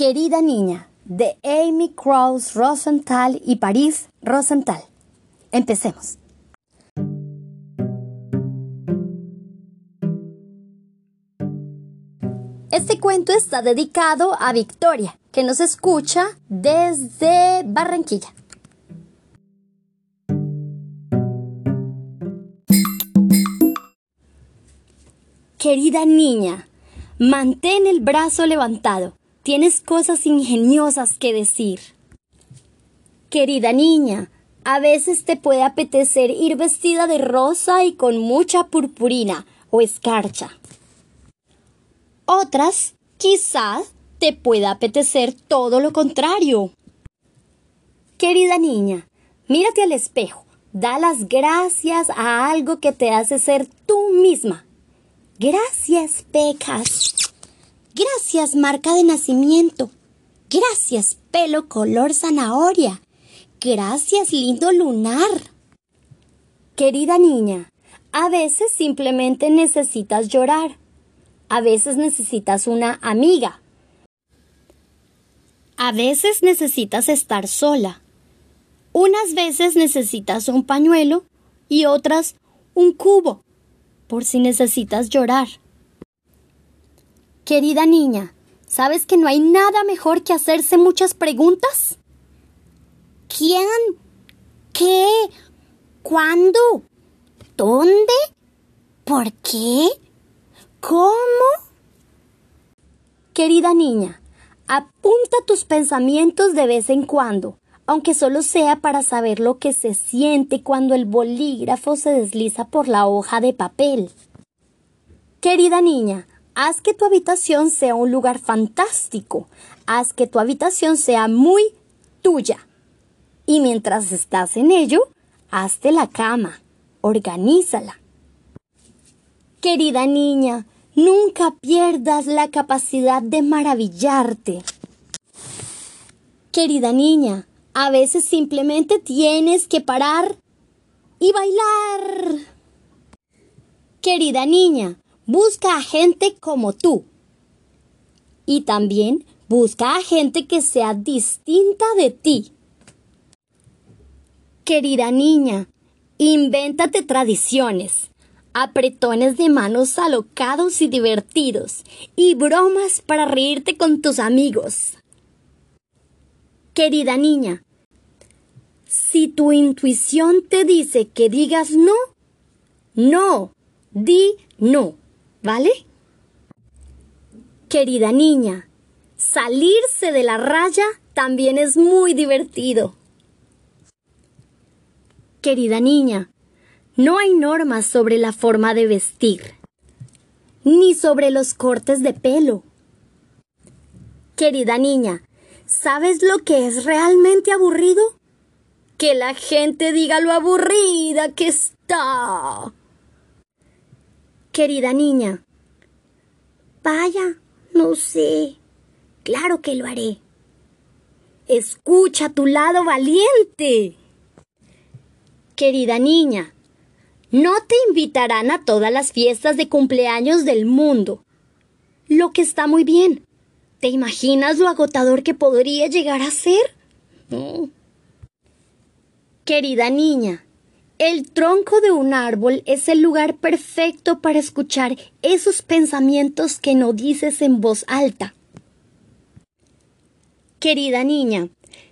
Querida Niña de Amy Krauss Rosenthal y París Rosenthal. Empecemos. Este cuento está dedicado a Victoria, que nos escucha desde Barranquilla. Querida niña, Mantén el brazo levantado. Tienes cosas ingeniosas que decir. Querida niña, a veces te puede apetecer ir vestida de rosa y con mucha purpurina o escarcha. Otras, quizás, te pueda apetecer todo lo contrario. Querida niña, mírate al espejo, da las gracias a algo que te hace ser tú misma. Gracias, pecas. Gracias, marca de nacimiento. Gracias, pelo color zanahoria. Gracias, lindo lunar. Querida niña, a veces simplemente necesitas llorar. A veces necesitas una amiga. A veces necesitas estar sola. Unas veces necesitas un pañuelo y otras un cubo por si necesitas llorar. Querida niña, ¿sabes que no hay nada mejor que hacerse muchas preguntas? ¿Quién? ¿Qué? ¿Cuándo? ¿Dónde? ¿Por qué? ¿Cómo? Querida niña, apunta tus pensamientos de vez en cuando aunque solo sea para saber lo que se siente cuando el bolígrafo se desliza por la hoja de papel. Querida niña, haz que tu habitación sea un lugar fantástico, haz que tu habitación sea muy tuya. Y mientras estás en ello, hazte la cama, organízala. Querida niña, nunca pierdas la capacidad de maravillarte. Querida niña, a veces simplemente tienes que parar y bailar. Querida niña, busca a gente como tú. Y también busca a gente que sea distinta de ti. Querida niña, invéntate tradiciones, apretones de manos alocados y divertidos, y bromas para reírte con tus amigos. Querida niña, si tu intuición te dice que digas no, no, di no, ¿vale? Querida niña, salirse de la raya también es muy divertido. Querida niña, no hay normas sobre la forma de vestir, ni sobre los cortes de pelo. Querida niña, ¿Sabes lo que es realmente aburrido? Que la gente diga lo aburrida que está. Querida niña. Vaya, no sé. Claro que lo haré. Escucha tu lado valiente. Querida niña, no te invitarán a todas las fiestas de cumpleaños del mundo, lo que está muy bien. ¿Te imaginas lo agotador que podría llegar a ser? Querida niña, el tronco de un árbol es el lugar perfecto para escuchar esos pensamientos que no dices en voz alta. Querida niña,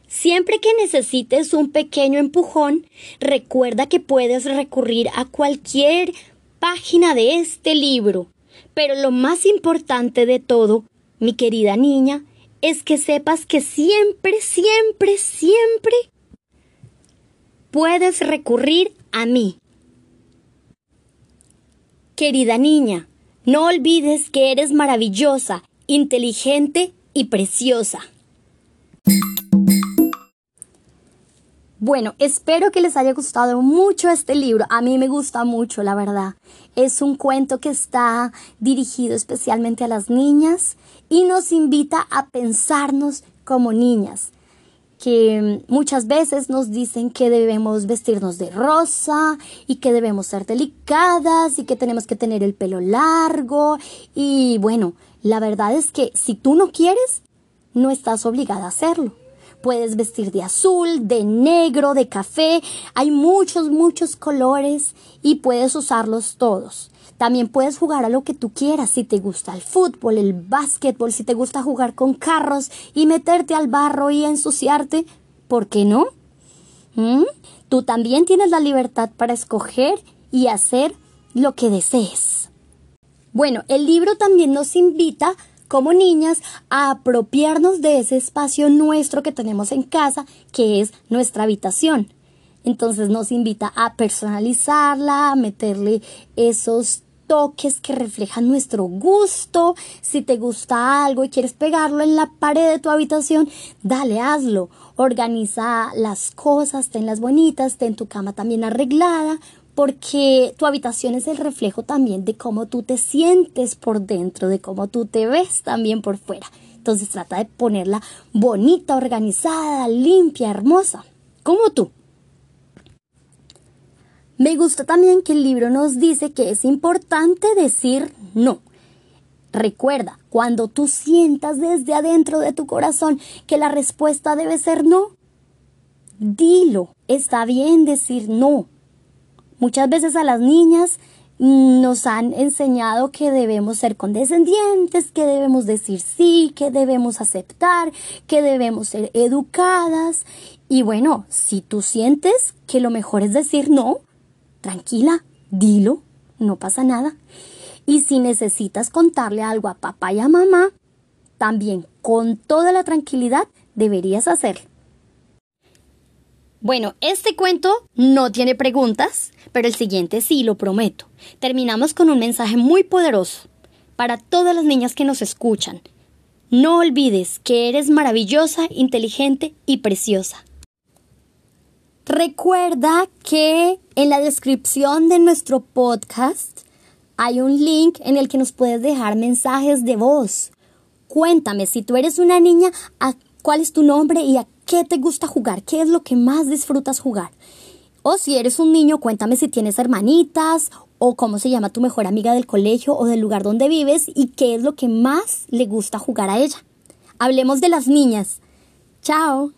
siempre que necesites un pequeño empujón, recuerda que puedes recurrir a cualquier página de este libro. Pero lo más importante de todo mi querida niña, es que sepas que siempre, siempre, siempre puedes recurrir a mí. Querida niña, no olvides que eres maravillosa, inteligente y preciosa. Bueno, espero que les haya gustado mucho este libro. A mí me gusta mucho, la verdad. Es un cuento que está dirigido especialmente a las niñas y nos invita a pensarnos como niñas, que muchas veces nos dicen que debemos vestirnos de rosa y que debemos ser delicadas y que tenemos que tener el pelo largo y bueno, la verdad es que si tú no quieres, no estás obligada a hacerlo. Puedes vestir de azul, de negro, de café. Hay muchos, muchos colores y puedes usarlos todos. También puedes jugar a lo que tú quieras, si te gusta el fútbol, el básquetbol, si te gusta jugar con carros y meterte al barro y ensuciarte, ¿por qué no? ¿Mm? Tú también tienes la libertad para escoger y hacer lo que desees. Bueno, el libro también nos invita como niñas a apropiarnos de ese espacio nuestro que tenemos en casa, que es nuestra habitación. Entonces nos invita a personalizarla, a meterle esos toques que reflejan nuestro gusto. Si te gusta algo y quieres pegarlo en la pared de tu habitación, dale, hazlo. Organiza las cosas, tenlas bonitas, ten tu cama también arreglada, porque tu habitación es el reflejo también de cómo tú te sientes por dentro, de cómo tú te ves también por fuera. Entonces trata de ponerla bonita, organizada, limpia, hermosa, como tú. Me gusta también que el libro nos dice que es importante decir no. Recuerda, cuando tú sientas desde adentro de tu corazón que la respuesta debe ser no, dilo. Está bien decir no. Muchas veces a las niñas nos han enseñado que debemos ser condescendientes, que debemos decir sí, que debemos aceptar, que debemos ser educadas. Y bueno, si tú sientes que lo mejor es decir no, tranquila, dilo, no pasa nada. Y si necesitas contarle algo a papá y a mamá, también con toda la tranquilidad deberías hacerlo. Bueno, este cuento no tiene preguntas, pero el siguiente sí, lo prometo. Terminamos con un mensaje muy poderoso para todas las niñas que nos escuchan. No olvides que eres maravillosa, inteligente y preciosa. Recuerda que en la descripción de nuestro podcast hay un link en el que nos puedes dejar mensajes de voz. Cuéntame si tú eres una niña, cuál es tu nombre y a qué te gusta jugar, qué es lo que más disfrutas jugar. O si eres un niño, cuéntame si tienes hermanitas o cómo se llama tu mejor amiga del colegio o del lugar donde vives y qué es lo que más le gusta jugar a ella. Hablemos de las niñas. Chao.